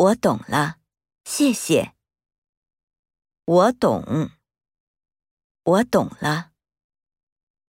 我懂了谢谢。我懂。我懂了。